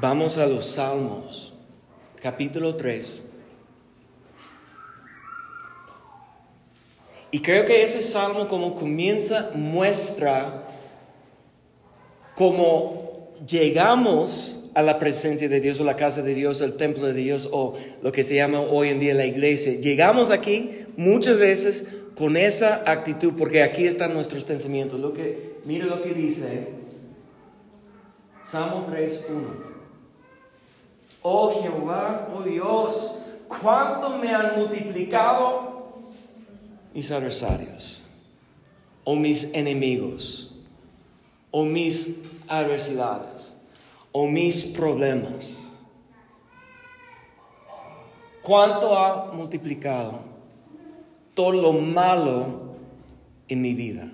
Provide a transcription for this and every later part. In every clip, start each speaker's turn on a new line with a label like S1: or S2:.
S1: Vamos a los Salmos, capítulo 3. Y creo que ese salmo como comienza muestra cómo llegamos a la presencia de Dios o la casa de Dios, el templo de Dios o lo que se llama hoy en día la iglesia. Llegamos aquí muchas veces con esa actitud porque aquí están nuestros pensamientos. Lo que, mire lo que dice Salmo 3.1. Oh Jehová, oh Dios, cuánto me han multiplicado mis adversarios, o mis enemigos, o mis adversidades, o mis problemas. ¿Cuánto ha multiplicado todo lo malo en mi vida?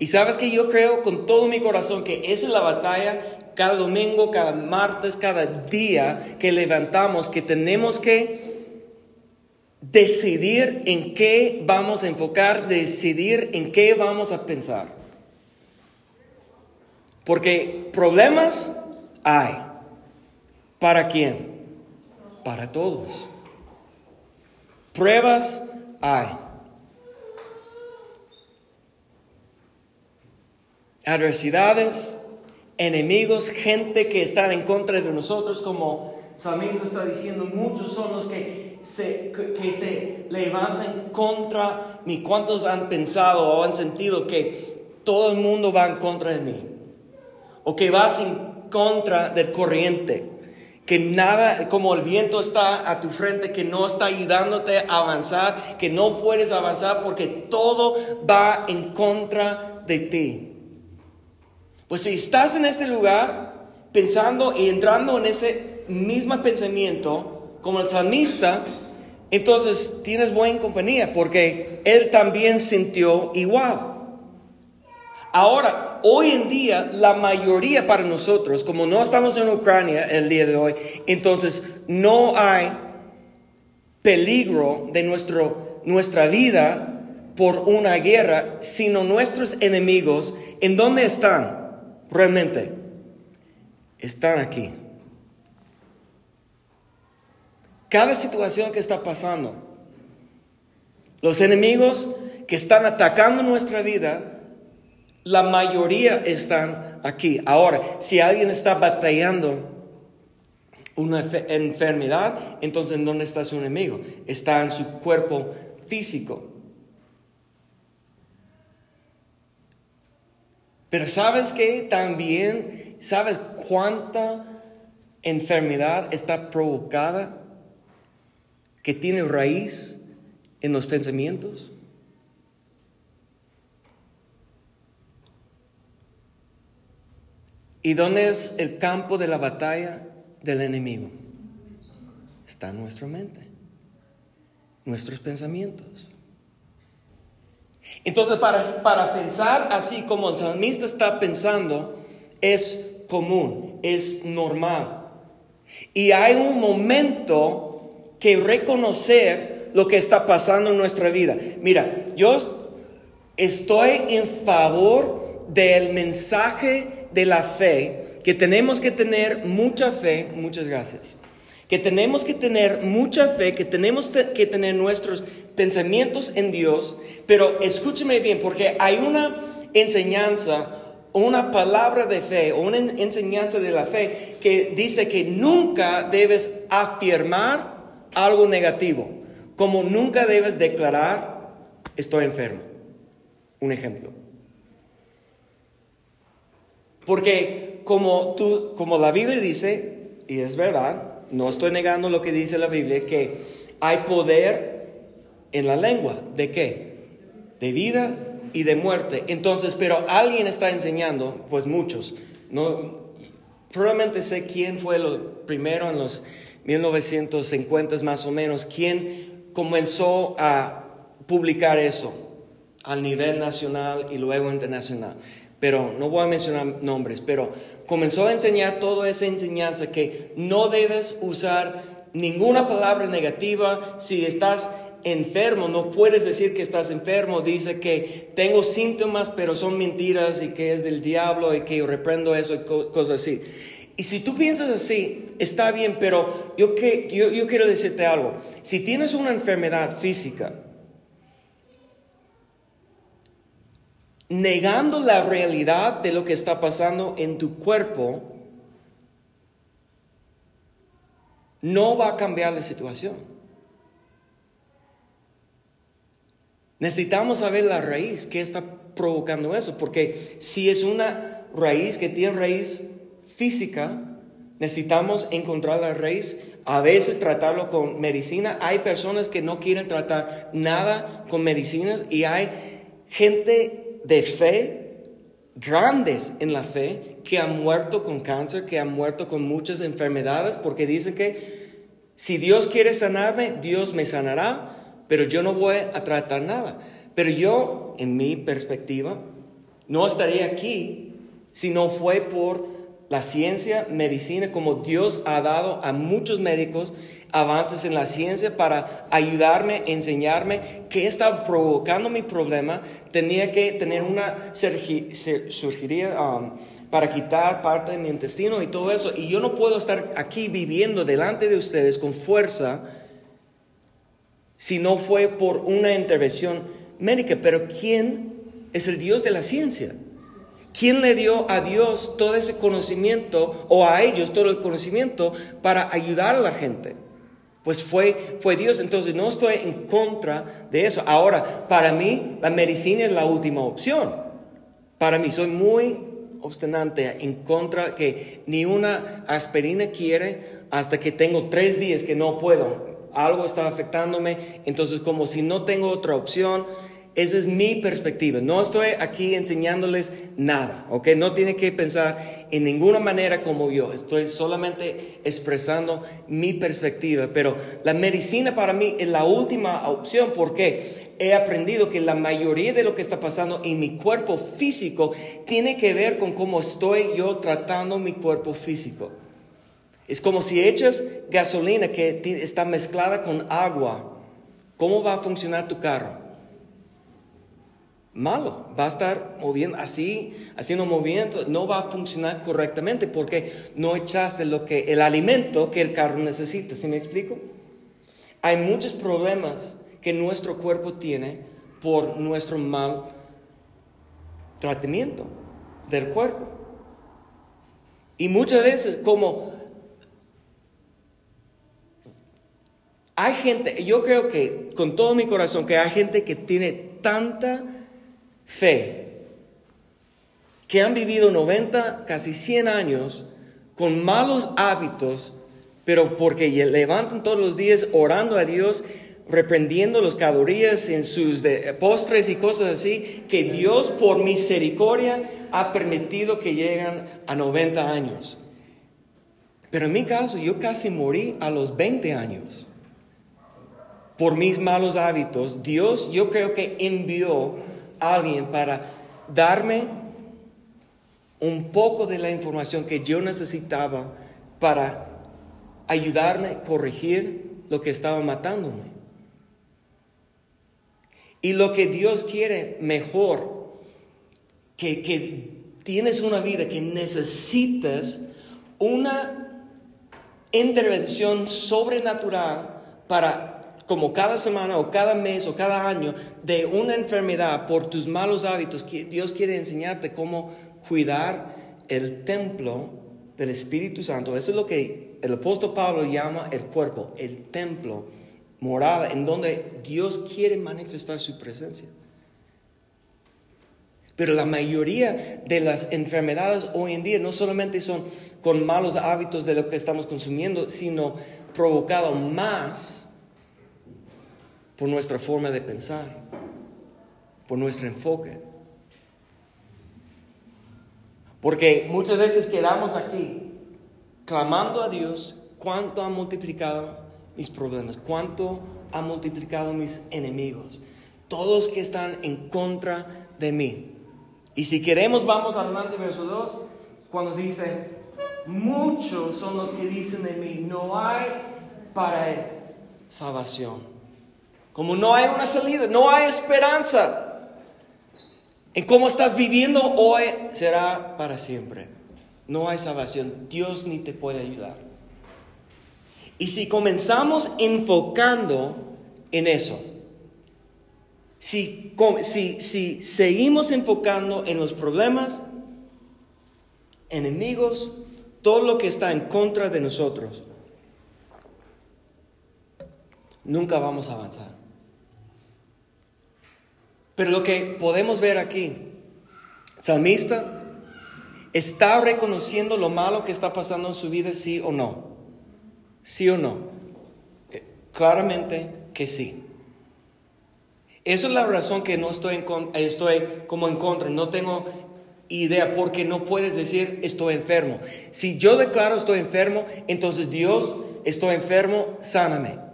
S1: Y sabes que yo creo con todo mi corazón que esa es la batalla cada domingo, cada martes, cada día que levantamos, que tenemos que decidir en qué vamos a enfocar, decidir en qué vamos a pensar. Porque problemas hay. ¿Para quién? Para todos. Pruebas hay. Adversidades, enemigos, gente que está en contra de nosotros, como salmista está diciendo, muchos son los que se, que se levanten contra mí. ¿Cuántos han pensado o han sentido que todo el mundo va en contra de mí? O que vas en contra del corriente. Que nada, como el viento está a tu frente, que no está ayudándote a avanzar, que no puedes avanzar porque todo va en contra de ti. Pues si estás en este lugar pensando y entrando en ese mismo pensamiento, como el salmista, entonces tienes buena compañía porque él también sintió igual. Ahora, hoy en día, la mayoría para nosotros, como no estamos en Ucrania el día de hoy, entonces no hay peligro de nuestro, nuestra vida por una guerra, sino nuestros enemigos, ¿en dónde están realmente? Están aquí. Cada situación que está pasando, los enemigos que están atacando nuestra vida, la mayoría están aquí. Ahora, si alguien está batallando una enfermedad, entonces ¿dónde está su enemigo? Está en su cuerpo físico. Pero sabes que también, ¿sabes cuánta enfermedad está provocada que tiene raíz en los pensamientos? ¿Y dónde es el campo de la batalla del enemigo? Está en nuestra mente, nuestros pensamientos. Entonces, para, para pensar así como el salmista está pensando, es común, es normal. Y hay un momento que reconocer lo que está pasando en nuestra vida. Mira, yo estoy en favor del mensaje de la fe, que tenemos que tener mucha fe, muchas gracias, que tenemos que tener mucha fe, que tenemos que tener nuestros pensamientos en Dios, pero escúcheme bien, porque hay una enseñanza, una palabra de fe, una enseñanza de la fe que dice que nunca debes afirmar algo negativo, como nunca debes declarar estoy enfermo. Un ejemplo. Porque como tú, como la Biblia dice, y es verdad, no estoy negando lo que dice la Biblia, que hay poder en la lengua. ¿De qué? De vida y de muerte. Entonces, pero alguien está enseñando, pues muchos, no, probablemente sé quién fue lo primero en los 1950 más o menos, quien comenzó a publicar eso al nivel nacional y luego internacional. Pero no voy a mencionar nombres, pero comenzó a enseñar toda esa enseñanza que no debes usar ninguna palabra negativa si estás enfermo, no puedes decir que estás enfermo, dice que tengo síntomas pero son mentiras y que es del diablo y que yo reprendo eso y cosas así. Y si tú piensas así, está bien, pero yo, que, yo, quiero decirte algo. Si tienes una enfermedad física, negando la realidad de lo que está pasando en tu cuerpo, no va a cambiar la situación. Necesitamos saber la raíz, qué está provocando eso, porque si es una raíz que tiene raíz física, necesitamos encontrar la raíz, a veces tratarlo con medicina. Hay personas que no quieren tratar nada con medicinas y hay gente de fe, grandes en la fe, que han muerto con cáncer, que han muerto con muchas enfermedades, porque dicen que si Dios quiere sanarme, Dios me sanará, pero yo no voy a tratar nada. Pero yo, en mi perspectiva, no estaría aquí si no fue por la ciencia, medicina, como Dios ha dado a muchos médicos avances en la ciencia para ayudarme, enseñarme qué estaba provocando mi problema. Tenía que tener una cirugía um, para quitar parte de mi intestino y todo eso. Y yo no puedo estar aquí viviendo delante de ustedes con fuerza si no fue por una intervención médica. Pero ¿quién es el Dios de la ciencia? ¿Quién le dio a Dios todo ese conocimiento o a ellos todo el conocimiento para ayudar a la gente? Pues fue, fue Dios, entonces no estoy en contra de eso. Ahora, para mí la medicina es la última opción. Para mí soy muy obstinante en contra que ni una aspirina quiere hasta que tengo tres días que no puedo. Algo está afectándome, entonces como si no tengo otra opción, esa es mi perspectiva. No estoy aquí enseñándoles nada, ¿ok? No tiene que pensar en ninguna manera como yo. Estoy solamente expresando mi perspectiva. Pero la medicina para mí es la última opción porque he aprendido que la mayoría de lo que está pasando en mi cuerpo físico tiene que ver con cómo estoy yo tratando mi cuerpo físico. Es como si echas gasolina que está mezclada con agua. ¿Cómo va a funcionar tu carro? Malo, va a estar moviendo así, haciendo movimientos, no va a funcionar correctamente porque no echaste lo que el alimento que el carro necesita, ¿sí me explico? Hay muchos problemas que nuestro cuerpo tiene por nuestro mal tratamiento del cuerpo. Y muchas veces como hay gente, yo creo que con todo mi corazón que hay gente que tiene tanta fe, que han vivido 90, casi 100 años con malos hábitos, pero porque levantan todos los días orando a Dios, reprendiendo los calorías en sus postres y cosas así, que Dios por misericordia ha permitido que lleguen a 90 años. Pero en mi caso, yo casi morí a los 20 años. Por mis malos hábitos, Dios yo creo que envió alguien para darme un poco de la información que yo necesitaba para ayudarme a corregir lo que estaba matándome. Y lo que Dios quiere mejor, que, que tienes una vida que necesitas una intervención sobrenatural para como cada semana o cada mes o cada año de una enfermedad por tus malos hábitos, Dios quiere enseñarte cómo cuidar el templo del Espíritu Santo. Eso es lo que el apóstol Pablo llama el cuerpo, el templo, morada, en donde Dios quiere manifestar su presencia. Pero la mayoría de las enfermedades hoy en día no solamente son con malos hábitos de lo que estamos consumiendo, sino provocado más por nuestra forma de pensar, por nuestro enfoque. Porque muchas veces quedamos aquí clamando a Dios cuánto ha multiplicado mis problemas, cuánto ha multiplicado mis enemigos, todos que están en contra de mí. Y si queremos, vamos adelante, verso 2, cuando dice, muchos son los que dicen de mí, no hay para él salvación. Como no hay una salida, no hay esperanza. En cómo estás viviendo hoy será para siempre. no hay salvación. Dios ni te puede ayudar. Y si comenzamos enfocando en eso, si, si, si seguimos enfocando en los problemas, enemigos, todo lo que está en contra de nosotros, nunca vamos a avanzar. Pero lo que podemos ver aquí, salmista está reconociendo lo malo que está pasando en su vida, sí o no. Sí o no. Eh, claramente que sí. Esa es la razón que no estoy, estoy como en contra, no tengo idea, porque no puedes decir estoy enfermo. Si yo declaro estoy enfermo, entonces Dios, estoy enfermo, sáname.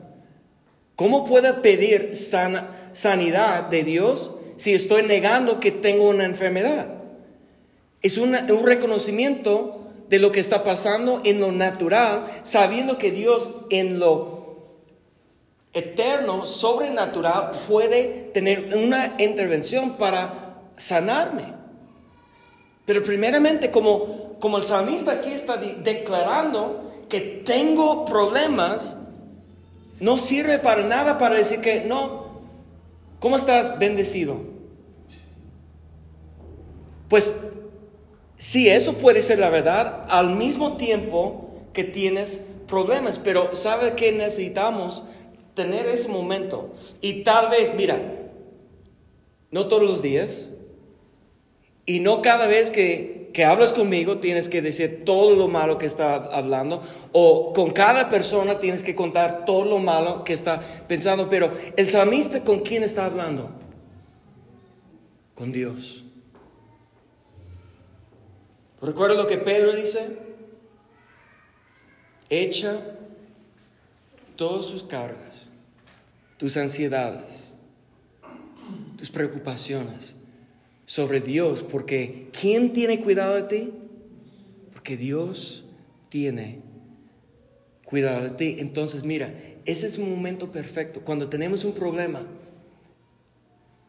S1: ¿Cómo puedo pedir sanidad de Dios si estoy negando que tengo una enfermedad? Es un reconocimiento de lo que está pasando en lo natural, sabiendo que Dios en lo eterno, sobrenatural, puede tener una intervención para sanarme. Pero primeramente, como, como el salmista aquí está declarando que tengo problemas, no sirve para nada para decir que no. ¿Cómo estás bendecido? Pues sí, eso puede ser la verdad al mismo tiempo que tienes problemas, pero ¿sabe que necesitamos? Tener ese momento. Y tal vez, mira, no todos los días, y no cada vez que, que hablas conmigo tienes que decir todo lo malo que está hablando, o con cada persona tienes que contar todo lo malo que está pensando, pero el salmista con quién está hablando? Con Dios. ¿Recuerda lo que Pedro dice? Echa todas sus cargas, tus ansiedades, tus preocupaciones sobre Dios, porque ¿quién tiene cuidado de ti? Porque Dios tiene cuidado de ti. Entonces, mira, ese es un momento perfecto. Cuando tenemos un problema,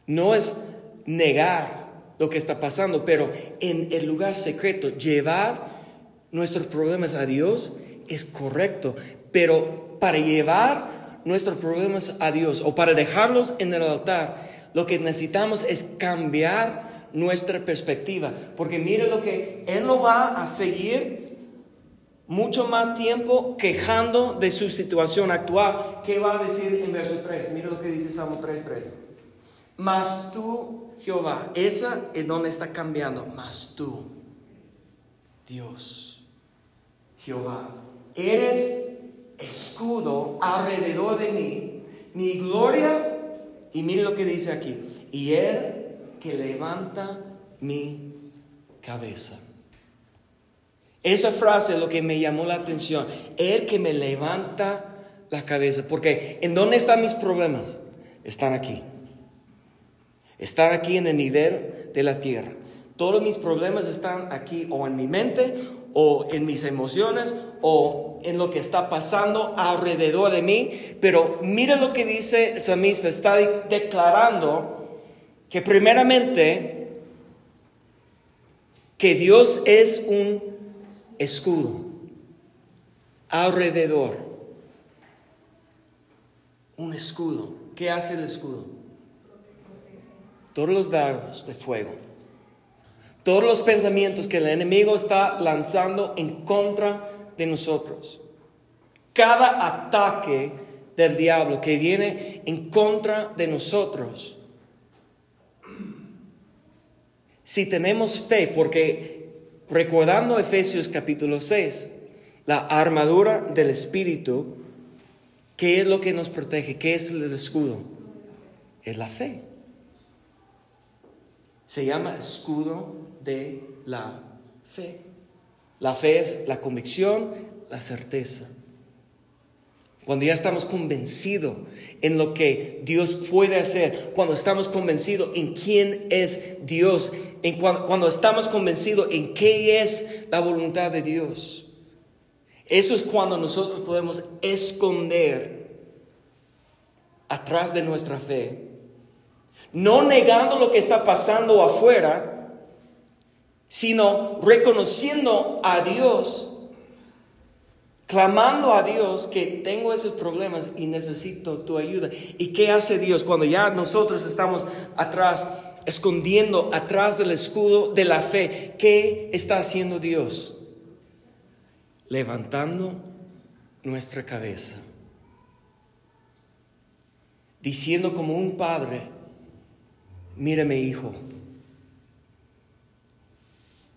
S1: no es negar lo que está pasando, pero en el lugar secreto, llevar nuestros problemas a Dios es correcto, pero para llevar nuestros problemas a Dios o para dejarlos en el altar, lo que necesitamos es cambiar nuestra perspectiva. Porque mire lo que Él no va a seguir mucho más tiempo quejando de su situación actual. ¿Qué va a decir en verso 3? Mire lo que dice Salmo 3.3. Mas tú, Jehová, esa es donde está cambiando. Mas tú, Dios, Jehová, eres escudo alrededor de mí, mi gloria y mire lo que dice aquí. Y Él que levanta mi cabeza. Esa frase es lo que me llamó la atención. Él que me levanta la cabeza. Porque ¿en dónde están mis problemas? Están aquí. Están aquí en el nivel de la tierra. Todos mis problemas están aquí o en mi mente o en mis emociones o en lo que está pasando alrededor de mí. Pero mira lo que dice el salmista, está declarando que primeramente que Dios es un escudo alrededor. Un escudo. ¿Qué hace el escudo? Todos los dardos de fuego todos los pensamientos que el enemigo está lanzando en contra de nosotros. Cada ataque del diablo que viene en contra de nosotros. Si tenemos fe, porque recordando Efesios capítulo 6, la armadura del Espíritu, ¿qué es lo que nos protege? ¿Qué es el escudo? Es la fe. Se llama escudo de la fe. La fe es la convicción, la certeza. Cuando ya estamos convencidos en lo que Dios puede hacer, cuando estamos convencidos en quién es Dios, cuando estamos convencidos en qué es la voluntad de Dios. Eso es cuando nosotros podemos esconder atrás de nuestra fe, no negando lo que está pasando afuera, sino reconociendo a Dios clamando a Dios que tengo esos problemas y necesito tu ayuda. ¿Y qué hace Dios cuando ya nosotros estamos atrás, escondiendo atrás del escudo de la fe? ¿Qué está haciendo Dios? Levantando nuestra cabeza. Diciendo como un padre, míreme hijo,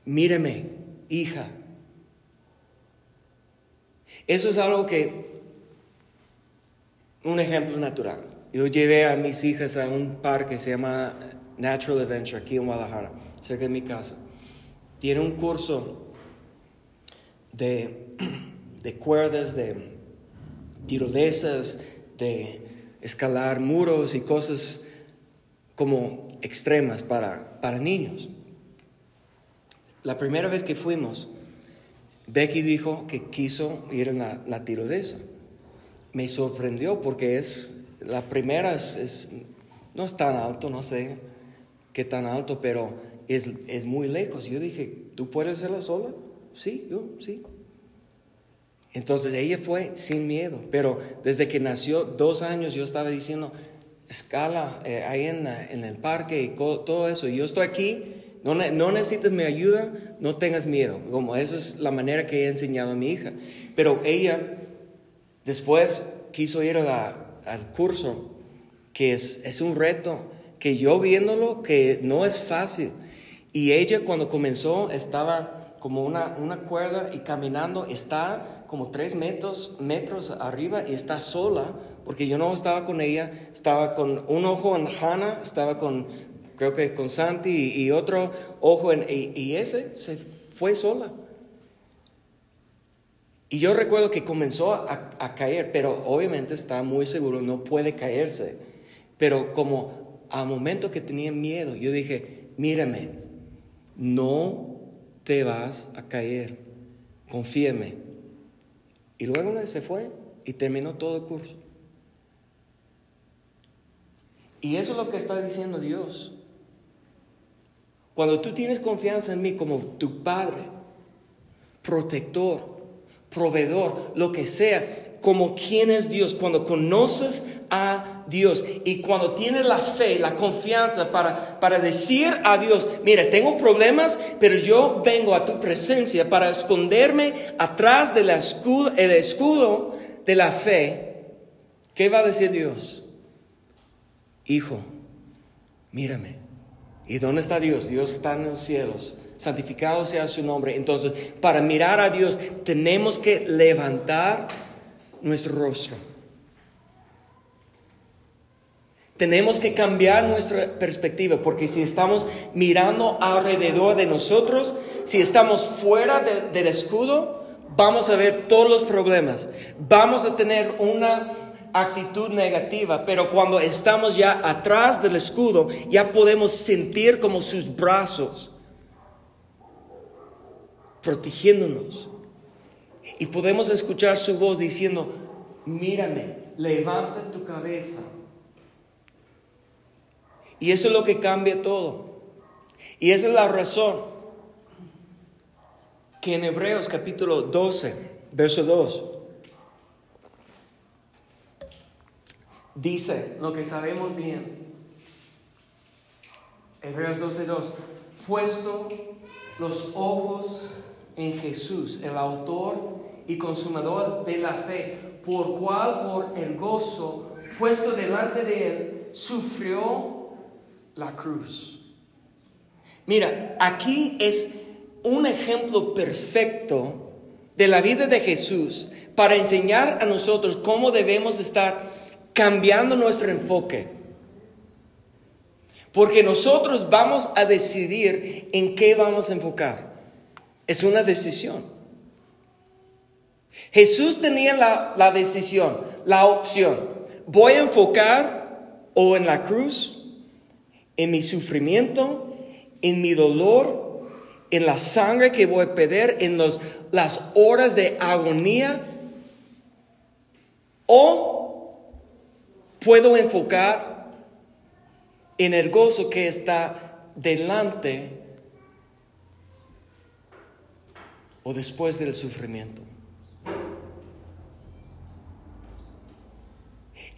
S1: míreme hija eso es algo que, un ejemplo natural. Yo llevé a mis hijas a un parque que se llama Natural Adventure aquí en Guadalajara, cerca de mi casa. Tiene un curso de, de cuerdas, de tirolesas, de escalar muros y cosas como extremas para, para niños. La primera vez que fuimos, Becky dijo que quiso ir en la, tirolesa. Me sorprendió porque es, la primera es, no es tan alto, no sé qué tan alto, pero es, es muy lejos. Yo dije, ¿tú puedes hacerla sola? Sí, yo, sí. Entonces ella fue sin miedo, pero desde que nació dos años yo estaba diciendo, escala eh, ahí en, en, el parque y todo eso. Yo estoy aquí no, necesitas mi ayuda, no tengas miedo. Como esa es la manera que he enseñado a mi hija. Pero ella después quiso ir al curso, que es, es un reto, que yo viéndolo, que no es fácil. Y ella cuando comenzó estaba como una, una cuerda y caminando, está como tres metros, metros arriba y está sola, porque yo no estaba con ella, estaba con un ojo en Hannah, estaba con, creo que con Santi y, otro ojo, en, y, ese se fue sola. Y yo recuerdo que comenzó a, caer, pero obviamente estaba muy seguro, no puede caerse. Pero como al momento que tenía miedo, yo dije, mírame, no te vas a caer, confíeme. Y luego se fue y terminó todo el curso. Y eso es lo que está diciendo Dios. Cuando tú tienes confianza en mí como tu Padre, protector, proveedor, lo que sea, como quien es Dios, cuando conoces a Dios y cuando tienes la fe, la confianza para, para decir a Dios, mira, tengo problemas, pero yo vengo a tu presencia para esconderme atrás del escudo, escudo de la fe, ¿qué va a decir Dios? Hijo, mírame. ¿Y dónde está Dios? Dios está en los cielos. Santificado sea su nombre. Entonces, para mirar a Dios tenemos que levantar nuestro rostro. Tenemos que cambiar nuestra perspectiva, porque si estamos mirando alrededor de nosotros, si estamos fuera del escudo, vamos a ver todos los problemas. Vamos a tener una actitud negativa, pero cuando estamos ya atrás del escudo, ya podemos sentir como sus brazos protegiéndonos. Y podemos escuchar su voz diciendo, mírame, levanta tu cabeza. Y eso es lo que cambia todo. Y esa es la razón que en Hebreos capítulo 12, verso 2, dice lo que sabemos bien. Hebreos 12:2, puesto los ojos en Jesús, el autor y consumador de la fe, por cual por el gozo puesto delante de él, sufrió la cruz. Mira, aquí es un ejemplo perfecto de la vida de Jesús para enseñar a nosotros cómo debemos estar cambiando nuestro enfoque. Porque nosotros vamos a decidir en qué vamos a enfocar. Es una decisión. Jesús tenía la, decisión, la opción. Voy a enfocar o en la cruz, en mi sufrimiento, en mi dolor, en la sangre que voy a perder, en los, las horas de agonía, o puedo enfocar en el gozo que está delante o después del sufrimiento.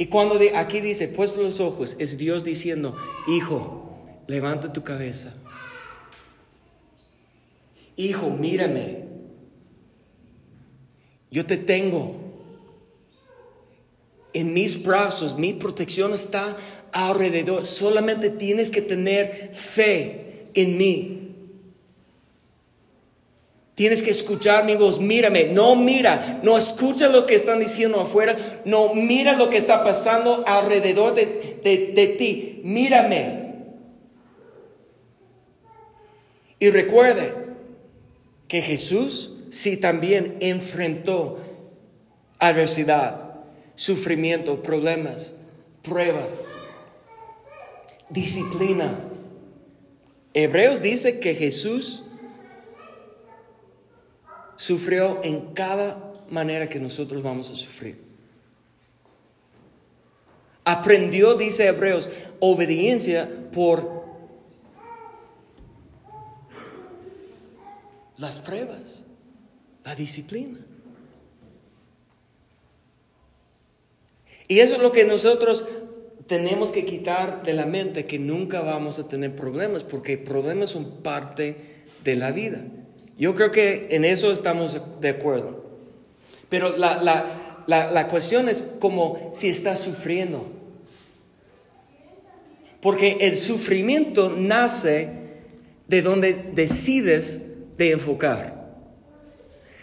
S1: Y cuando aquí dice, puesto los ojos, es Dios diciendo, hijo, levanta tu cabeza. Hijo, mírame. Yo te tengo. En mis brazos, mi protección está alrededor. Solamente tienes que tener fe en mí. Tienes que escuchar mi voz. Mírame. No mira. No escucha lo que están diciendo afuera. No mira lo que está pasando alrededor de, de ti. Mírame. Y recuerde que Jesús sí también enfrentó adversidad, sufrimiento, problemas, pruebas, disciplina. Hebreos dice que Jesús sufrió en cada manera que nosotros vamos a sufrir. Aprendió, dice Hebreos, obediencia por las pruebas, la disciplina. Y eso es lo que nosotros tenemos que quitar de la mente, que nunca vamos a tener problemas, porque problemas son parte de la vida. Yo creo que en eso estamos de acuerdo. Pero la, cuestión es como si estás sufriendo. Porque el sufrimiento nace de donde decides de enfocar.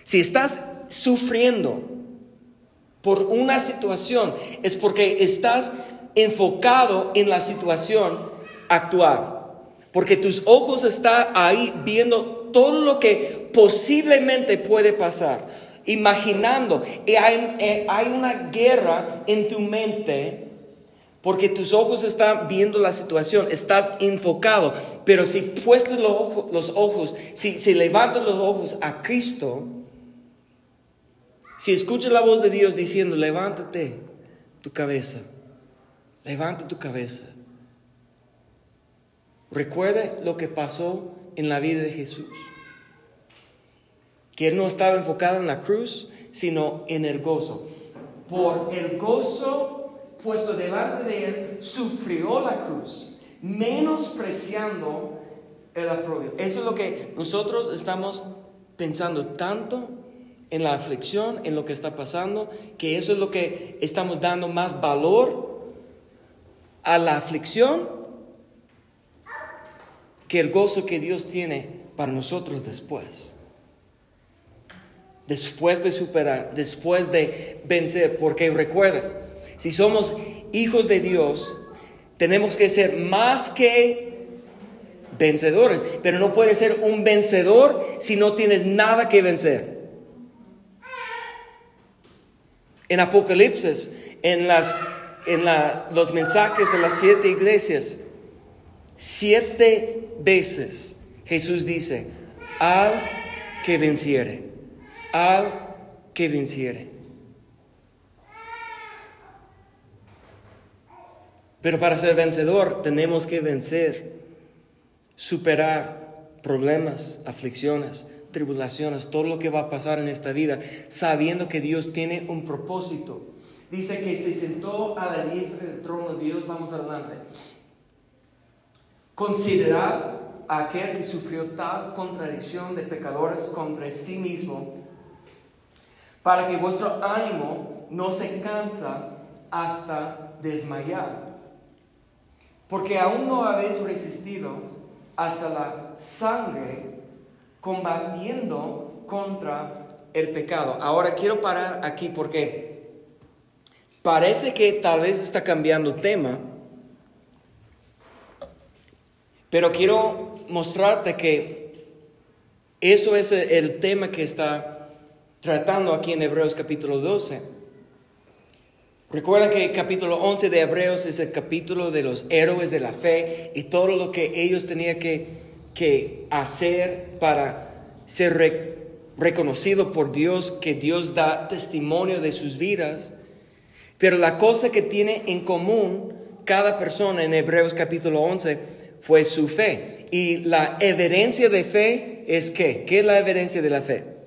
S1: Si estás sufriendo por una situación, es porque estás enfocado en la situación actual. Porque tus ojos están ahí viendo todo lo que posiblemente puede pasar, imaginando. Y hay, eh, hay una guerra en tu mente porque tus ojos están viendo la situación, estás enfocado. Pero si puestos los ojos, los ojos si, si levantas los ojos a Cristo, si escuchas la voz de Dios diciendo, levántate tu cabeza, levanta tu cabeza. Recuerde lo que pasó en la vida de Jesús. Que Él no estaba enfocado en la cruz, sino en el gozo. Por el gozo puesto delante de Él, sufrió la cruz, menospreciando el aprobio. Eso es lo que nosotros estamos pensando tanto en la aflicción, en lo que está pasando, que eso es lo que estamos dando más valor a la aflicción que el gozo que Dios tiene para nosotros después. Después de superar, después de vencer, porque recuerdas, si somos hijos de Dios, tenemos que ser más que vencedores, pero no puedes ser un vencedor si no tienes nada que vencer. En Apocalipsis, en, las, en los mensajes de las siete iglesias, siete veces Jesús dice, al que venciere, al que venciere. Pero para ser vencedor tenemos que vencer, superar problemas, aflicciones, tribulaciones, todo lo que va a pasar en esta vida, sabiendo que Dios tiene un propósito. Dice que se sentó a la diestra del trono de Dios, vamos adelante. Considerad a aquel que sufrió tal contradicción de pecadores contra sí mismo, para que vuestro ánimo no se cansa hasta desmayar. Porque aún no habéis resistido hasta la sangre combatiendo contra el pecado. Ahora quiero parar aquí porque parece que tal vez está cambiando tema pero quiero mostrarte que eso es el tema que está tratando aquí en Hebreos capítulo 12. Recuerda que el capítulo 11 de Hebreos es el capítulo de los héroes de la fe y todo lo que ellos tenían que, hacer para ser reconocido por Dios, que Dios da testimonio de sus vidas. Pero la cosa que tiene en común cada persona en Hebreos capítulo 11 fue su fe. Y la evidencia de fe es qué? ¿Qué es la evidencia de la fe?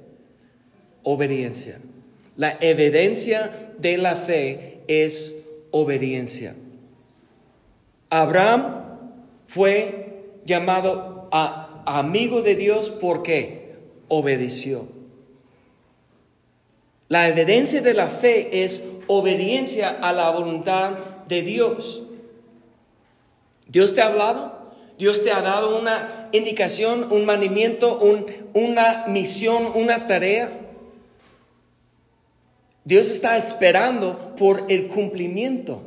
S1: obediencia. La evidencia de la fe es obediencia. Abraham fue llamado a amigo de Dios porque obedeció. La evidencia de la fe es obediencia a la voluntad de Dios. Dios te ha hablado, Dios te ha dado una indicación, un mandamiento, una misión, una tarea. Dios está esperando por el cumplimiento.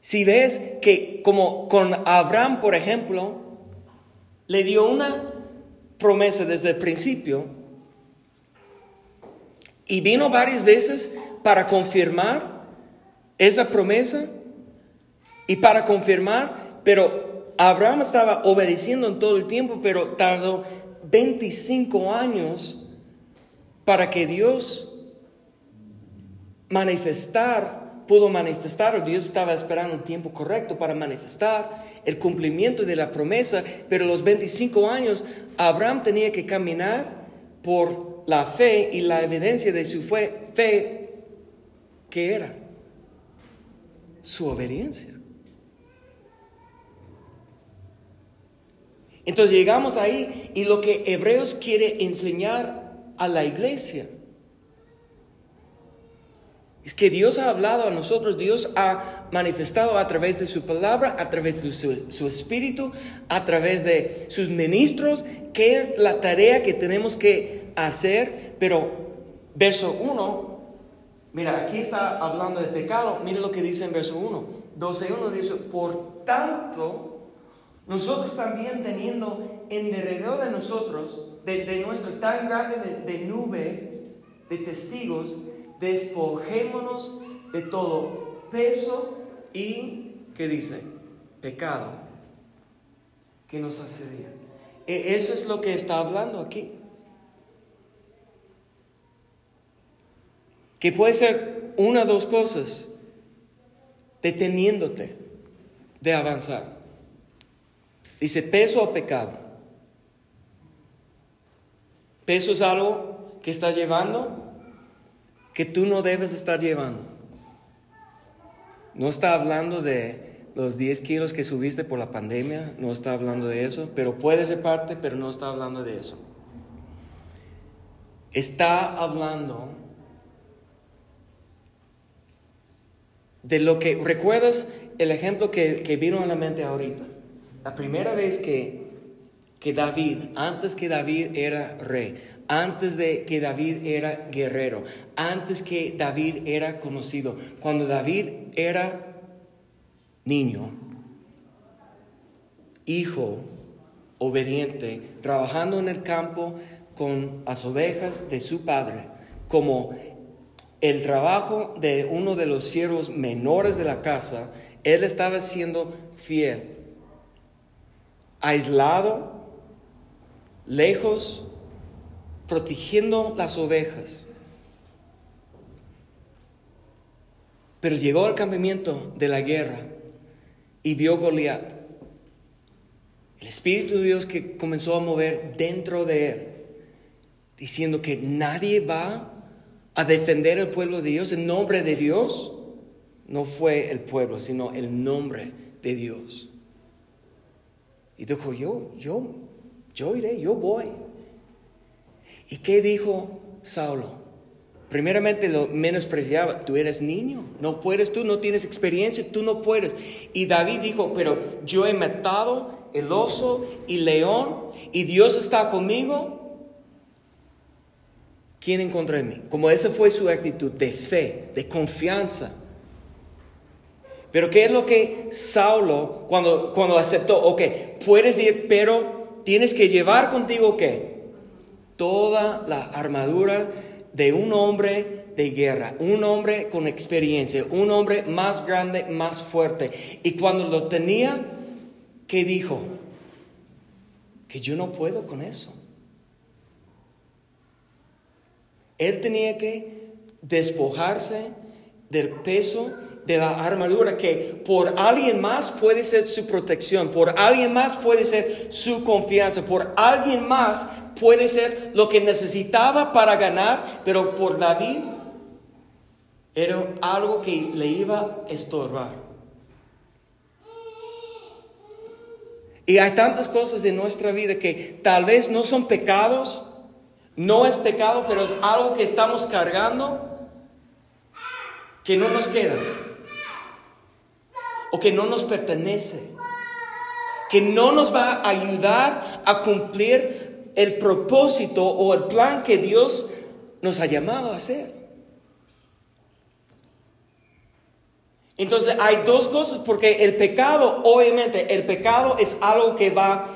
S1: Si ves que como con Abraham, por ejemplo, le dio una promesa desde el principio, y vino varias veces para confirmar esa promesa y para confirmar, pero Abraham estaba obedeciendo en todo el tiempo, pero tardó 25 años para que Dios manifestar, pudo manifestar, o Dios estaba esperando el tiempo correcto para manifestar el cumplimiento de la promesa, pero los 25 años Abraham tenía que caminar por la fe y la evidencia de su fe, fe ¿qué era? Su obediencia. Entonces llegamos ahí y lo que Hebreos quiere enseñar a la iglesia es que Dios ha hablado a nosotros, Dios ha manifestado a través de su palabra, a través de su, espíritu, a través de sus ministros, qué es la tarea que tenemos que hacer, pero verso 1, mira, aquí está hablando de pecado, mire lo que dice en verso 1, 12.1 dice, por tanto, nosotros también teniendo en derredor de nosotros, de, nuestro tan grande de, nube de testigos, despojémonos de todo peso y, ¿qué dice? Pecado que nos asedia. E, eso es lo que está hablando aquí. que puede ser una o dos cosas deteniéndote de avanzar. Dice peso o pecado. Peso es algo que estás llevando que tú no debes estar llevando. No está hablando de los 10 kilos que subiste por la pandemia, no está hablando de eso, pero puede ser parte, pero no está hablando de eso. Está hablando de lo que, ¿recuerdas el ejemplo que, vino a la mente ahorita? La primera vez que, que David, antes que David era rey, antes de que David era guerrero, antes que David era conocido, cuando David era niño, hijo, obediente, trabajando en el campo con las ovejas de su padre, como el trabajo de uno de los siervos menores de la casa, él estaba siendo fiel, aislado, lejos, protegiendo las ovejas. Pero llegó al campamento de la guerra y vio Goliat. El Espíritu de Dios que comenzó a mover dentro de él, diciendo que nadie va a defender el pueblo de Dios en nombre de Dios, no fue el pueblo, sino el nombre de Dios. Y dijo, yo, yo, yo iré, yo voy. ¿Y qué dijo Saulo? Primeramente lo menospreciaba, tú eres niño, no puedes, tú no tienes experiencia, tú no puedes. Y David dijo, pero yo he matado el oso y león y Dios está conmigo, ¿quién encontró en mí? Como esa fue su actitud de fe, de confianza. Pero ¿qué es lo que Saulo, cuando, cuando aceptó, ok, puedes ir, pero tienes que llevar contigo qué? Toda la armadura de un hombre de guerra, un hombre con experiencia, un hombre más grande, más fuerte. Y cuando lo tenía, ¿qué dijo? Que yo no puedo con eso. Él tenía que despojarse del peso de la armadura que por alguien más puede ser su protección, por alguien más puede ser su confianza, por alguien más puede ser lo que necesitaba para ganar, pero por David era algo que le iba a estorbar. Y hay tantas cosas en nuestra vida que tal vez no son pecados, no es pecado, pero es algo que estamos cargando que no nos queda o que no nos pertenece, que no nos va a ayudar a cumplir el propósito o el plan que Dios nos ha llamado a hacer. Entonces hay dos cosas, porque el pecado, obviamente, el pecado es algo que va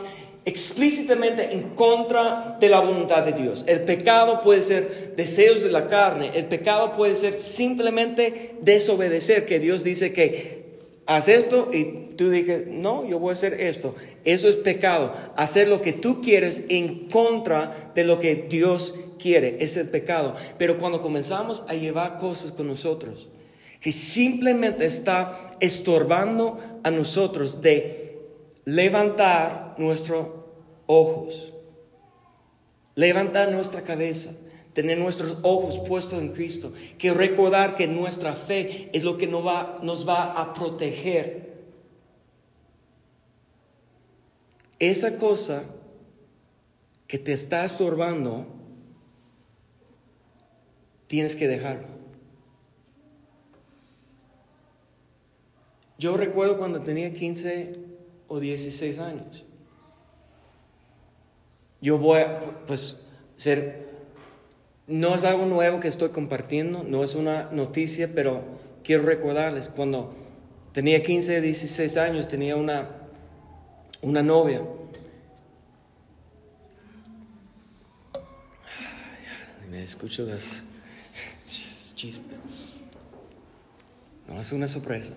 S1: explícitamente en contra de la voluntad de Dios. El pecado puede ser deseos de la carne, el pecado puede ser simplemente desobedecer, que Dios dice que haz esto y tú dices, no, yo voy a hacer esto. Eso es pecado. Hacer lo que tú quieres en contra de lo que Dios quiere, es el pecado. Pero cuando comenzamos a llevar cosas con nosotros, que simplemente está estorbando a nosotros de levantar nuestros ojos, levantar nuestra cabeza, tener nuestros ojos puestos en Cristo, que recordar que nuestra fe es lo que nos va, nos va a proteger. Esa cosa que te está estorbando, tienes que dejarlo. Yo recuerdo cuando tenía 15 o 16 años. Yo voy a, pues, ser, no es algo nuevo que estoy compartiendo, no es una noticia, pero quiero recordarles, cuando tenía 15 o 16 años, tenía una, una novia. Me escucho las chispas. No es una sorpresa.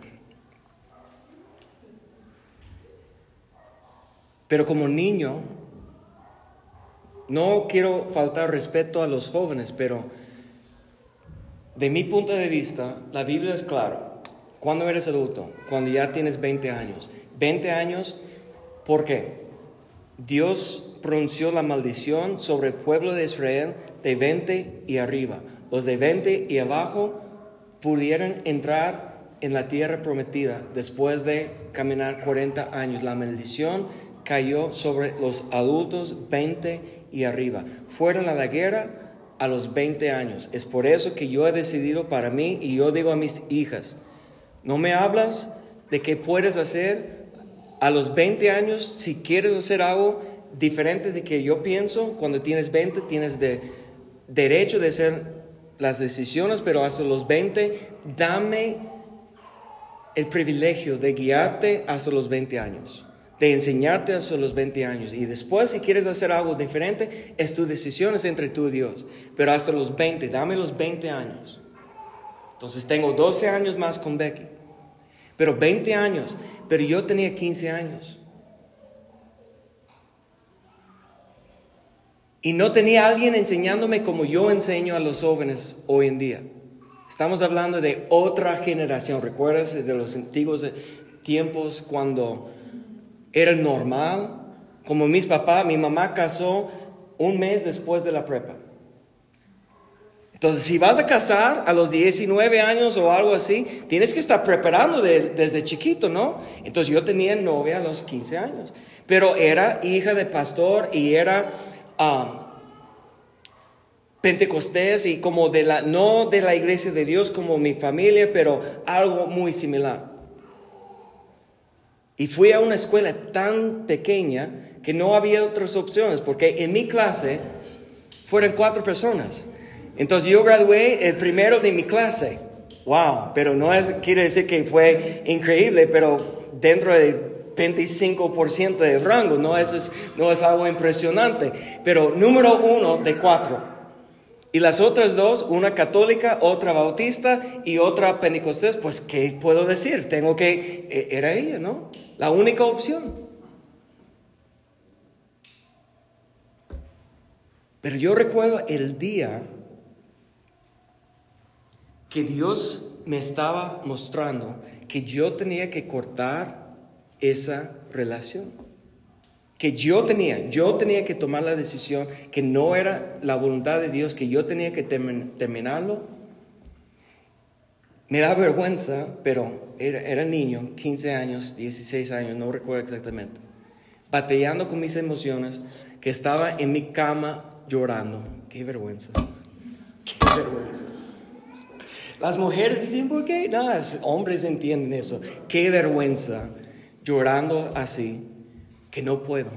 S1: Pero como niño, no quiero faltar respeto a los jóvenes, pero de mi punto de vista, la Biblia es clara. Cuando eres adulto? Cuando ya tienes 20 años. 20 años, ¿por qué? Dios pronunció la maldición sobre el pueblo de Israel de 20 y arriba. Los de 20 y abajo pudieran entrar en la tierra prometida después de caminar 40 años. La maldición cayó sobre los adultos 20 y arriba. Fueron a la guerra a los 20 años. Es por eso que yo he decidido para mí y yo digo a mis hijas, no me hablas de qué puedes hacer a los 20 años si quieres hacer algo diferente de que yo pienso. Cuando tienes 20 tienes de, derecho de hacer las decisiones, pero hasta los 20 dame el privilegio de guiarte hasta los 20 años de enseñarte hasta los 20 años. Y después, si quieres hacer algo diferente, es tu decisión, entre tú y Dios. Pero hasta los 20, dame los 20 años. Entonces tengo 12 años más con Becky. Pero 20 años, pero yo tenía 15 años. Y no tenía alguien enseñándome como yo enseño a los jóvenes hoy en día. Estamos hablando de otra generación. ¿Recuerdas de los antiguos tiempos cuando era normal. Como mis papás, mi mamá casó un mes después de la prepa. Entonces, si vas a casar a los 19 años o algo así, tienes que estar preparando desde chiquito, ¿no? Entonces, yo tenía novia a los 15 años, pero era hija de pastor y era um, pentecostés y como de la, no de la iglesia de Dios como mi familia, pero algo muy similar. Y fui a una escuela tan pequeña que no había otras opciones, porque en mi clase fueron cuatro personas. Entonces yo gradué el primero de mi clase. Wow, pero no es, quiere decir que fue increíble, pero dentro del 25% de rango, no es, no es algo impresionante. Pero número uno de cuatro. Y las otras dos, una católica, otra bautista y otra pentecostés, pues ¿qué puedo decir? Tengo que, e, era ella, ¿no? La única opción. Pero yo recuerdo el día que Dios me estaba mostrando que yo tenía que cortar esa relación. Que yo tenía, yo tenía que tomar la decisión, que no era la voluntad de Dios, que yo tenía que terminarlo. Me da vergüenza, pero era, niño, 15 años, 16 años, no recuerdo exactamente, batallando con mis emociones, que estaba en mi cama llorando. Qué vergüenza, qué vergüenza. Las mujeres dicen, ¿por qué? No, hombres entienden eso. Qué vergüenza llorando así que no puedo.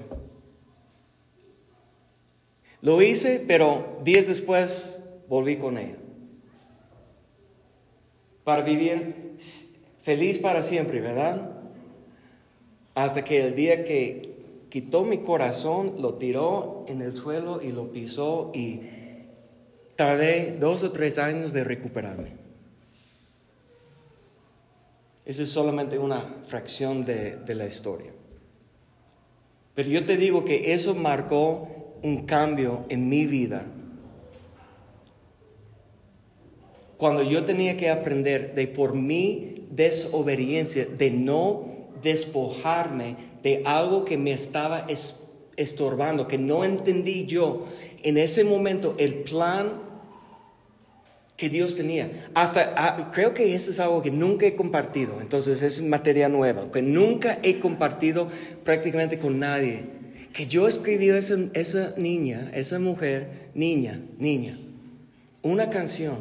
S1: Lo hice, pero días después volví con ella. Para vivir feliz para siempre, ¿verdad? Hasta que el día que quitó mi corazón, lo tiró en el suelo y lo pisó y tardé dos o tres años de recuperarme. Esa es solamente una fracción de, de la historia. Pero yo te digo que eso marcó un cambio en mi vida. Cuando yo tenía que aprender de por mi desobediencia, de no despojarme de algo que me estaba estorbando, que no entendí yo en ese momento el plan que Dios tenía. Hasta ah, creo que eso es algo que nunca he compartido, entonces es materia nueva, que nunca he compartido prácticamente con nadie. Que yo escribí a esa, esa niña, esa mujer, niña, niña, una canción.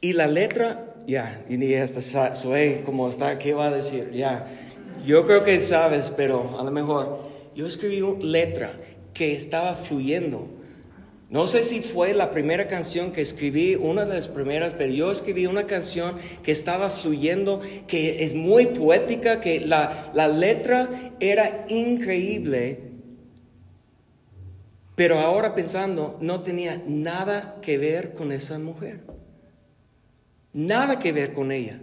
S1: Y la letra, ya, y hasta soy como está, ¿qué va a decir? Ya, yo creo que sabes, pero a lo mejor yo escribí una letra que estaba fluyendo no sé si fue la primera canción que escribí, una de las primeras, pero yo escribí una canción que estaba fluyendo, que es muy poética, que la, la letra era increíble, pero ahora pensando, no tenía nada que ver con esa mujer. Nada que ver con ella.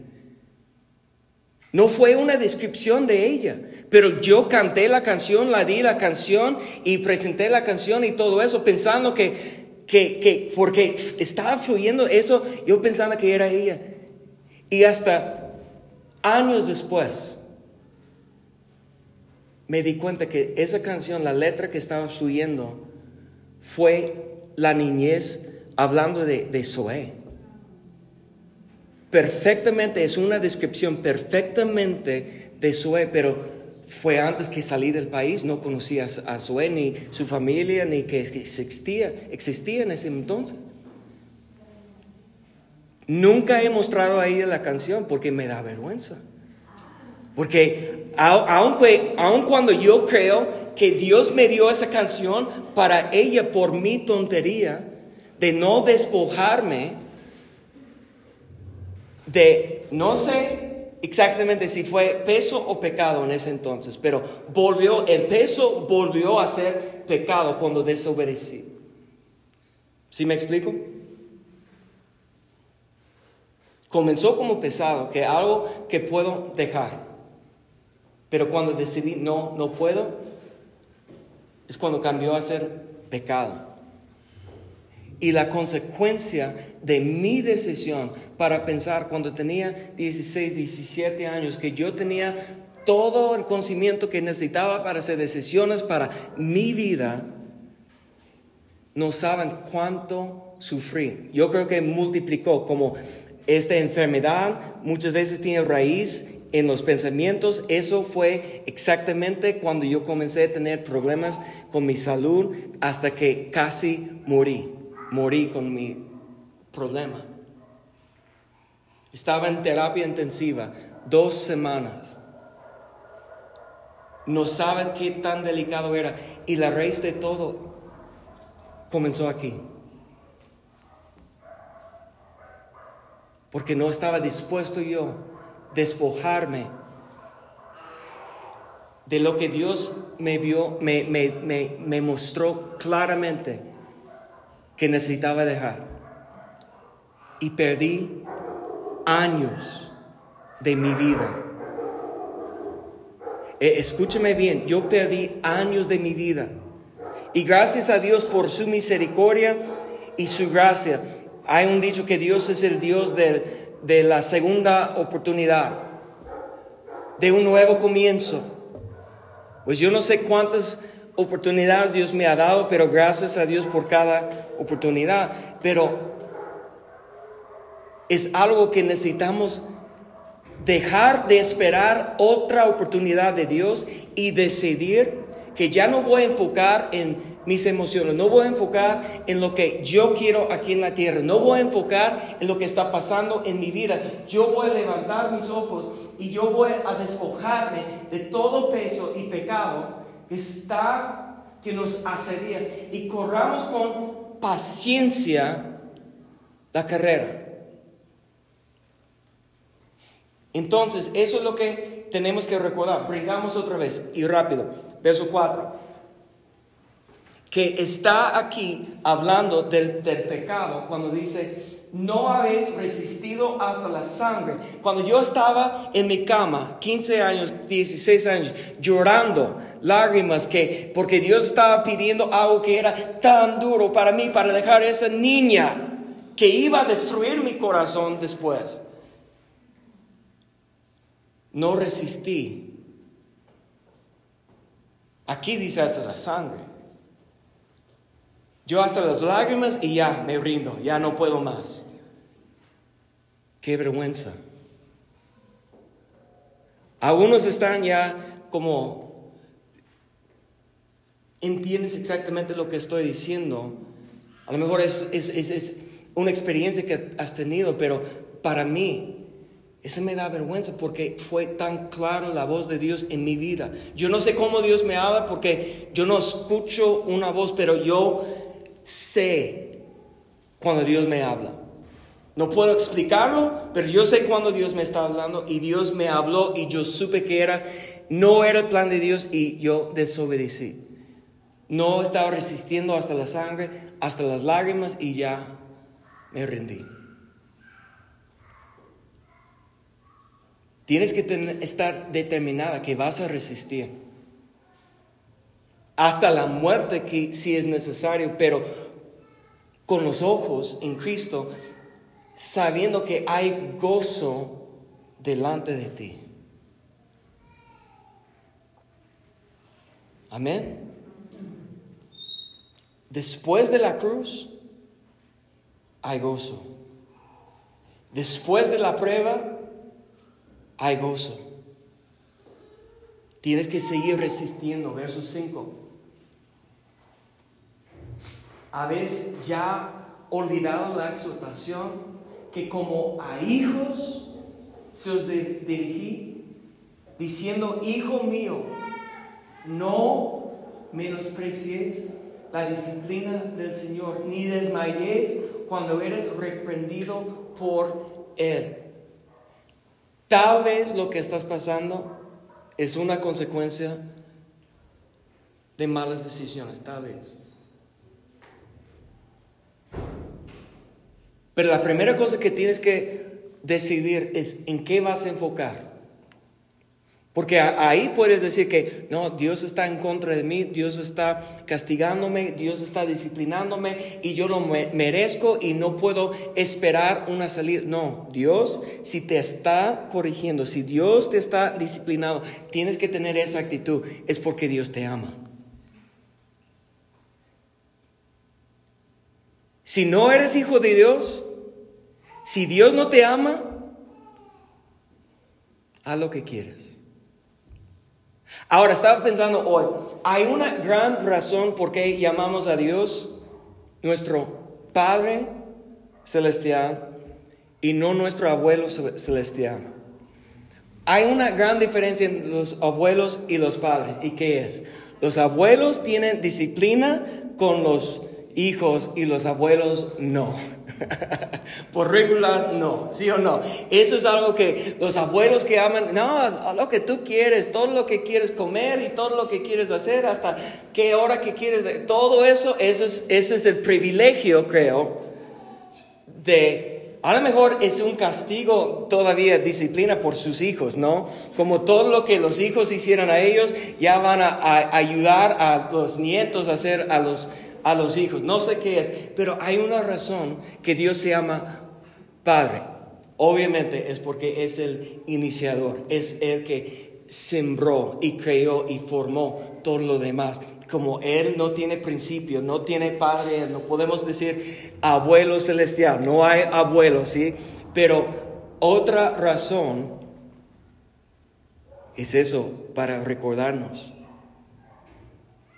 S1: No fue una descripción de ella, pero yo canté la canción, la di la canción y presenté la canción y todo eso pensando que, que, que porque estaba fluyendo eso, yo pensaba que era ella. Y hasta años después me di cuenta que esa canción, la letra que estaba fluyendo, fue la niñez hablando de, de Zoe. Perfectamente, es una descripción perfectamente de Zoe, pero fue antes que salí del país, no conocía a Zoe ni su familia, ni que existía, existía en ese entonces. Nunca he mostrado a ella la canción porque me da vergüenza. Porque aunque, aun cuando yo creo que Dios me dio esa canción para ella por mi tontería de no despojarme de, no sé, exactamente si fue peso o pecado en ese entonces, pero volvió, el peso volvió a ser pecado cuando desobedecí. ¿Sí me explico? Comenzó como pesado, que algo que puedo dejar. Pero cuando decidí no, no puedo, es cuando cambió a ser pecado. Y la consecuencia de mi decisión para pensar cuando tenía 16, 17 años, que yo tenía todo el conocimiento que necesitaba para hacer decisiones para mi vida, no saben cuánto sufrí. Yo creo que multiplicó como esta enfermedad muchas veces tiene raíz en los pensamientos. Eso fue exactamente cuando yo comencé a tener problemas con mi salud hasta que casi morí. Morí con mi problema. Estaba en terapia intensiva dos semanas. No saben qué tan delicado era. Y la raíz de todo comenzó aquí. Porque no estaba dispuesto yo despojarme de lo que Dios me vio, me, me mostró claramente que necesitaba dejar y perdí años de mi vida. Eh, escúcheme bien, yo perdí años de mi vida. Y gracias a Dios por su misericordia y su gracia. Hay un dicho que Dios es el Dios de, de la segunda oportunidad, de un nuevo comienzo. Pues yo no sé cuántas oportunidades Dios me ha dado, pero gracias a Dios por cada oportunidad. Pero es algo que necesitamos dejar de esperar otra oportunidad de Dios y decidir que ya no voy a enfocar en mis emociones, no voy a enfocar en lo que yo quiero aquí en la tierra, no voy a enfocar en lo que está pasando en mi vida. Yo voy a levantar mis ojos y yo voy a despojarme de todo peso y pecado está, que nos hacería y corramos con paciencia la carrera. Entonces, eso es lo que tenemos que recordar. Brincamos otra vez y rápido. Verso 4. Que está aquí hablando del, del pecado cuando dice, no habéis resistido hasta la sangre. Cuando yo estaba en mi cama, 15 años, 16 años, llorando, lágrimas, que porque Dios estaba pidiendo algo que era tan duro para mí, para dejar a esa niña que iba a destruir mi corazón después. No resistí. Aquí dice hasta la sangre. Yo hasta las lágrimas y ya me rindo, ya no puedo más. Qué vergüenza. Algunos están ya como, entiendes exactamente lo que estoy diciendo. A lo mejor es, es, es una experiencia que has tenido, pero para mí eso me da vergüenza porque fue tan claro la voz de Dios en mi vida. Yo no sé cómo Dios me habla porque yo no escucho una voz, pero yo sé cuando Dios me habla. No puedo explicarlo, pero yo sé cuando Dios me está hablando y Dios me habló y yo supe que era, no era el plan de Dios y yo desobedecí. No estaba resistiendo hasta la sangre, hasta las lágrimas y ya me rendí. Tienes que estar determinada que vas a resistir. Hasta la muerte que si es necesario, pero con los ojos en Cristo, sabiendo que hay gozo delante de ti. Amén. Después de la cruz hay gozo. Después de la prueba hay gozo. Tienes que seguir resistiendo. Verso 5. Habéis ya olvidado la exhortación que como a hijos se os dirigí, diciendo, Hijo mío, no menospreciéis la disciplina del Señor, ni desmayéis cuando eres reprendido por Él. Tal vez lo que estás pasando es una consecuencia de malas decisiones, tal vez. Pero la primera cosa que tienes que decidir es en qué vas a enfocar. Porque ahí puedes decir que no, Dios está en contra de mí, Dios está castigándome, Dios está disciplinándome y yo lo merezco y no puedo esperar una salida. No, Dios si te está corrigiendo, si Dios te está disciplinando, tienes que tener esa actitud, es porque Dios te ama. Si no eres hijo de Dios, si Dios no te ama, haz lo que quieras. Ahora, estaba pensando hoy, hay una gran razón por qué llamamos a Dios nuestro Padre Celestial y no nuestro abuelo celestial. Hay una gran diferencia entre los abuelos y los padres. ¿Y qué es? Los abuelos tienen disciplina con los hijos y los abuelos no. Por regular, no, sí o no. Eso es algo que los abuelos que aman, no, lo que tú quieres, todo lo que quieres comer y todo lo que quieres hacer, hasta qué hora que quieres, todo eso, ese es, ese es el privilegio, creo, de a lo mejor es un castigo todavía, disciplina por sus hijos, ¿no? Como todo lo que los hijos hicieran a ellos, ya van a, a ayudar a los nietos a hacer a los a los hijos. No sé qué es, pero hay una razón que Dios se llama Padre. Obviamente es porque es el iniciador, es el que sembró y creó y formó todo lo demás. Como Él no tiene principio, no tiene padre, no podemos decir abuelo celestial, no hay abuelo, ¿sí? Pero otra razón es eso, para recordarnos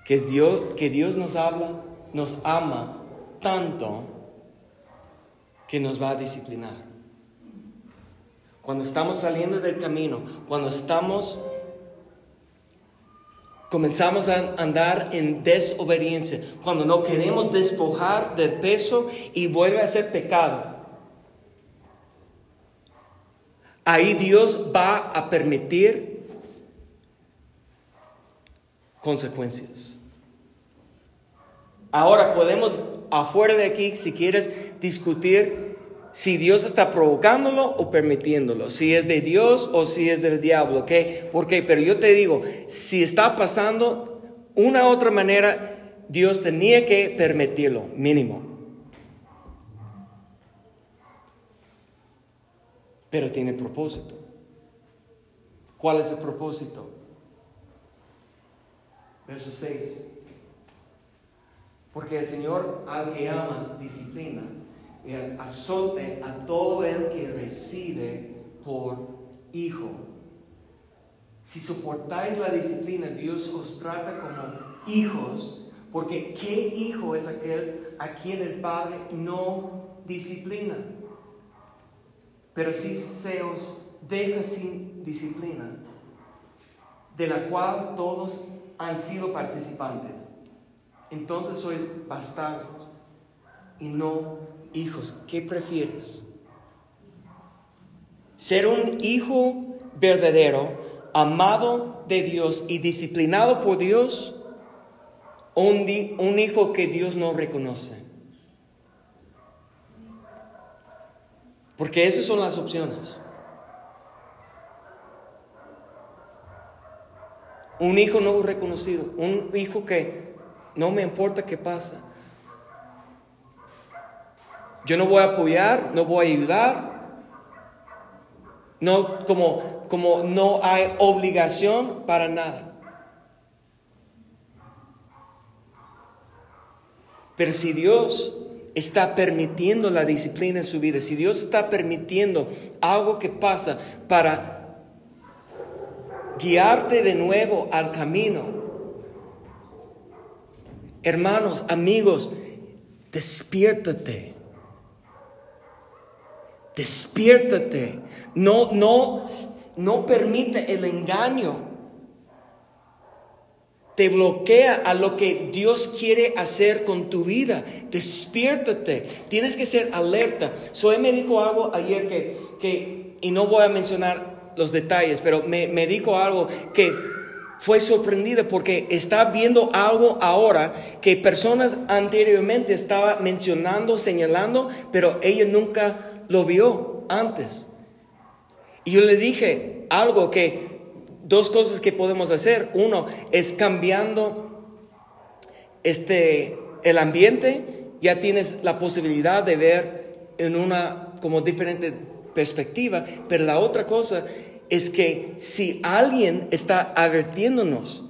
S1: que Dios, que Dios nos habla, nos ama tanto que nos va a disciplinar cuando estamos saliendo del camino, cuando estamos comenzamos a andar en desobediencia, cuando no queremos despojar del peso y vuelve a ser pecado. Ahí Dios va a permitir consecuencias. Ahora podemos afuera de aquí, si quieres discutir si Dios está provocándolo o permitiéndolo, si es de Dios o si es del diablo, ¿ok? Porque, pero yo te digo, si está pasando una u otra manera, Dios tenía que permitirlo, mínimo. Pero tiene propósito. ¿Cuál es el propósito? Verso 6. Porque el Señor al que ama disciplina azote a todo el que recibe por hijo. Si soportáis la disciplina, Dios os trata como hijos, porque ¿qué hijo es aquel a quien el Padre no disciplina? Pero si se os deja sin disciplina, de la cual todos han sido participantes, entonces sois bastardos y no hijos, ¿qué prefieres? Ser un hijo verdadero, amado de Dios y disciplinado por Dios, un hijo que Dios no reconoce. Porque esas son las opciones. Un hijo no reconocido, un hijo que no me importa qué pasa. Yo no voy a apoyar, no voy a ayudar. No, como, como no hay obligación para nada. Pero si Dios está permitiendo la disciplina en su vida, si Dios está permitiendo algo que pasa para guiarte de nuevo al camino, hermanos, amigos, despiértate. Despiértate. No, no, no permite el engaño. Te bloquea a lo que Dios quiere hacer con tu vida. Despiértate. Tienes que ser alerta. Zoe me dijo algo ayer que, que y no voy a mencionar los detalles, pero me, me dijo algo que fue sorprendida porque está viendo algo ahora que personas anteriormente estaban mencionando, señalando, pero ella nunca lo vio antes. Y yo le dije algo que, dos cosas que podemos hacer. Uno es cambiando este, el ambiente, ya tienes la posibilidad de ver en una como diferente perspectiva, pero la otra cosa es que si alguien está advirtiéndonos,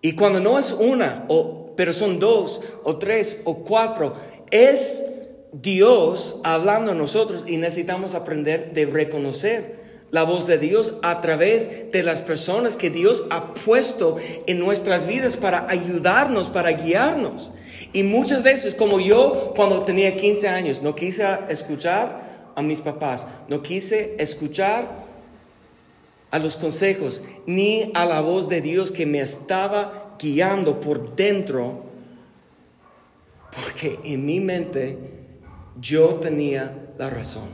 S1: y cuando no es una, o, pero son dos, o tres, o cuatro, es Dios hablando a nosotros y necesitamos aprender de reconocer la voz de Dios a través de las personas que Dios ha puesto en nuestras vidas para ayudarnos, para guiarnos. Y muchas veces, como yo cuando tenía 15 años, no quise escuchar a mis papás, no quise escuchar a los consejos, ni a la voz de Dios que me estaba guiando por dentro, porque en mi mente yo tenía la razón.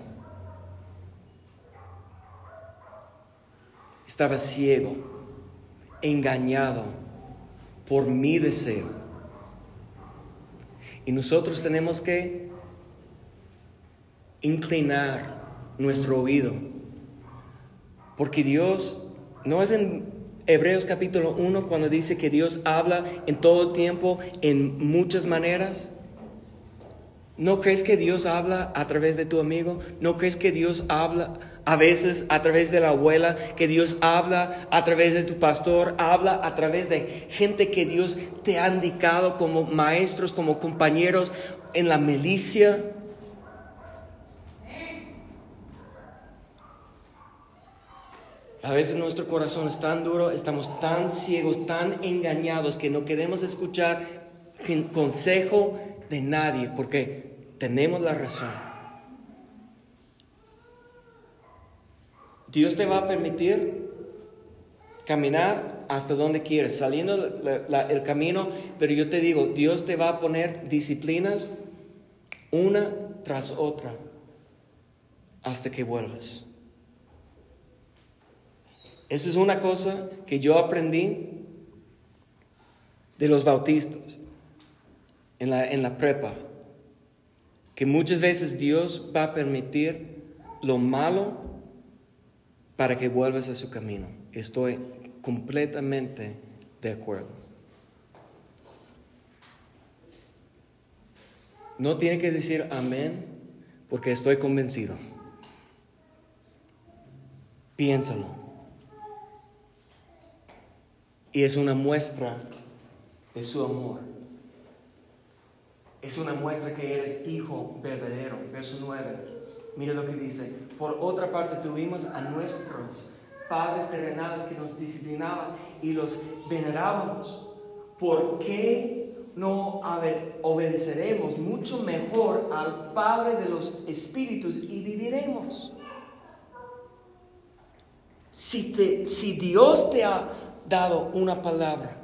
S1: Estaba ciego, engañado por mi deseo. Y nosotros tenemos que inclinar nuestro oído. Porque Dios no es en Hebreos capítulo 1 cuando dice que Dios habla en todo tiempo, en muchas maneras. ¿No crees que Dios habla a través de tu amigo? ¿No crees que Dios habla a veces a través de la abuela? Que Dios habla a través de tu pastor, habla a través de gente que Dios te ha indicado como maestros, como compañeros en la milicia. A veces nuestro corazón es tan duro, estamos tan ciegos, tan engañados que no queremos escuchar consejo de nadie porque tenemos la razón. Dios te va a permitir caminar hasta donde quieres, saliendo el camino, pero yo te digo, Dios te va a poner disciplinas una tras otra hasta que vuelvas. Esa es una cosa que yo aprendí de los bautistas en la, en la prepa, que muchas veces Dios va a permitir lo malo para que vuelvas a su camino. Estoy completamente de acuerdo. No tiene que decir amén porque estoy convencido. Piénsalo. Y es una muestra de su amor. Es una muestra que eres hijo verdadero. Verso 9. Mira lo que dice. Por otra parte tuvimos a nuestros padres terrenales que nos disciplinaban y los venerábamos. ¿Por qué no obedeceremos mucho mejor al Padre de los Espíritus y viviremos? Si, te, si Dios te ha dado una palabra.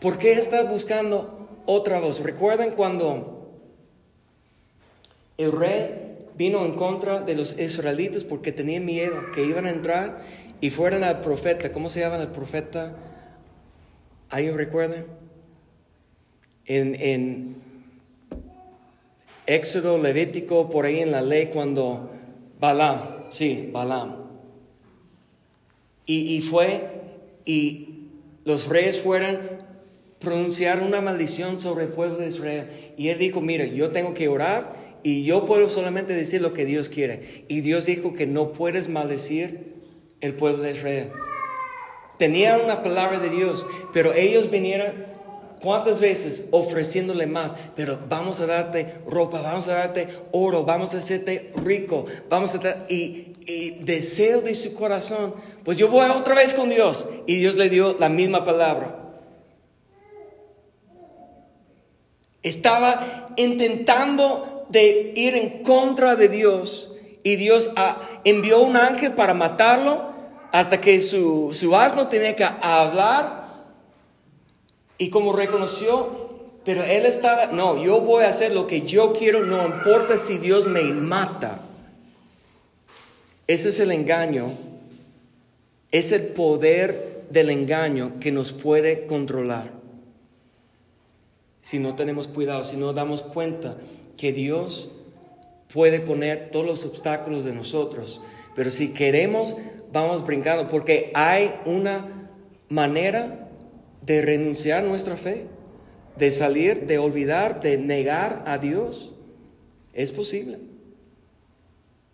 S1: ¿Por qué estás buscando otra voz? ¿Recuerdan cuando el rey vino en contra de los israelitas porque tenía miedo que iban a entrar y fueran al profeta? ¿Cómo se llama el profeta? ¿Ahí recuerdan? En, en Éxodo Levítico, por ahí en la ley, cuando Balaam, sí, Balaam. Y, fue, y los reyes fueron pronunciar una maldición sobre el pueblo de Israel. Y él dijo, mire, yo tengo que orar y yo puedo solamente decir lo que Dios quiere. Y Dios dijo que no puedes maldecir el pueblo de Israel. Tenía una palabra de Dios, pero ellos vinieron ¿Cuántas veces ofreciéndole más? Pero vamos a darte ropa, vamos a darte oro, vamos a hacerte rico, vamos a dar, y, deseo de su corazón, pues yo voy otra vez con Dios. Y Dios le dio la misma palabra. Estaba intentando de ir en contra de Dios y Dios ah, envió un ángel para matarlo hasta que su, su asno tenía que hablar y como reconoció, pero él estaba, no, yo voy a hacer lo que yo quiero, no importa si Dios me mata. Ese es el engaño, es el poder del engaño que nos puede controlar. Si no tenemos cuidado, si no damos cuenta que Dios puede poner todos los obstáculos de nosotros, pero si queremos, vamos brincando, porque hay una manera de renunciar nuestra fe, de salir, de olvidar, de negar a Dios. Es posible.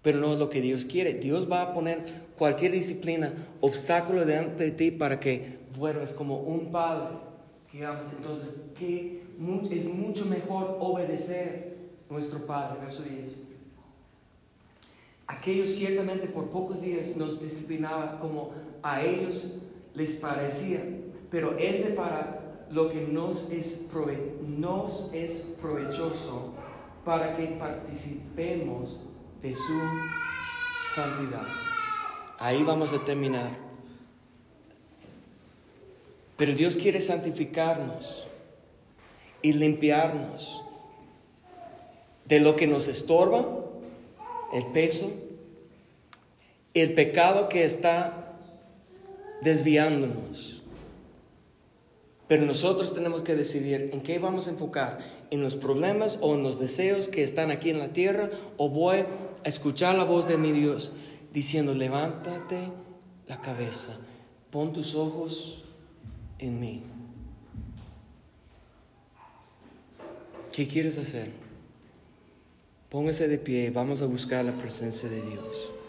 S1: Pero no es lo que Dios quiere. Dios va a poner cualquier disciplina, obstáculo delante de ti para que vuelvas como un padre. Que entonces es mucho mejor obedecer a nuestro Padre. Verso 10. Aquellos ciertamente por pocos días nos disciplinaban como a ellos les parecía pero este para lo que nos es, nos es provechoso para que participemos de su santidad. Ahí vamos a terminar. Pero Dios quiere santificarnos y limpiarnos de lo que nos estorba, el peso, el pecado que está desviándonos. Pero nosotros tenemos que decidir en qué vamos a enfocar, en los problemas o en los deseos que están aquí en la tierra, o voy a escuchar la voz de mi Dios diciendo, levántate la cabeza, pon tus ojos en mí. ¿Qué quieres hacer? Póngase de pie, vamos a buscar la presencia de Dios.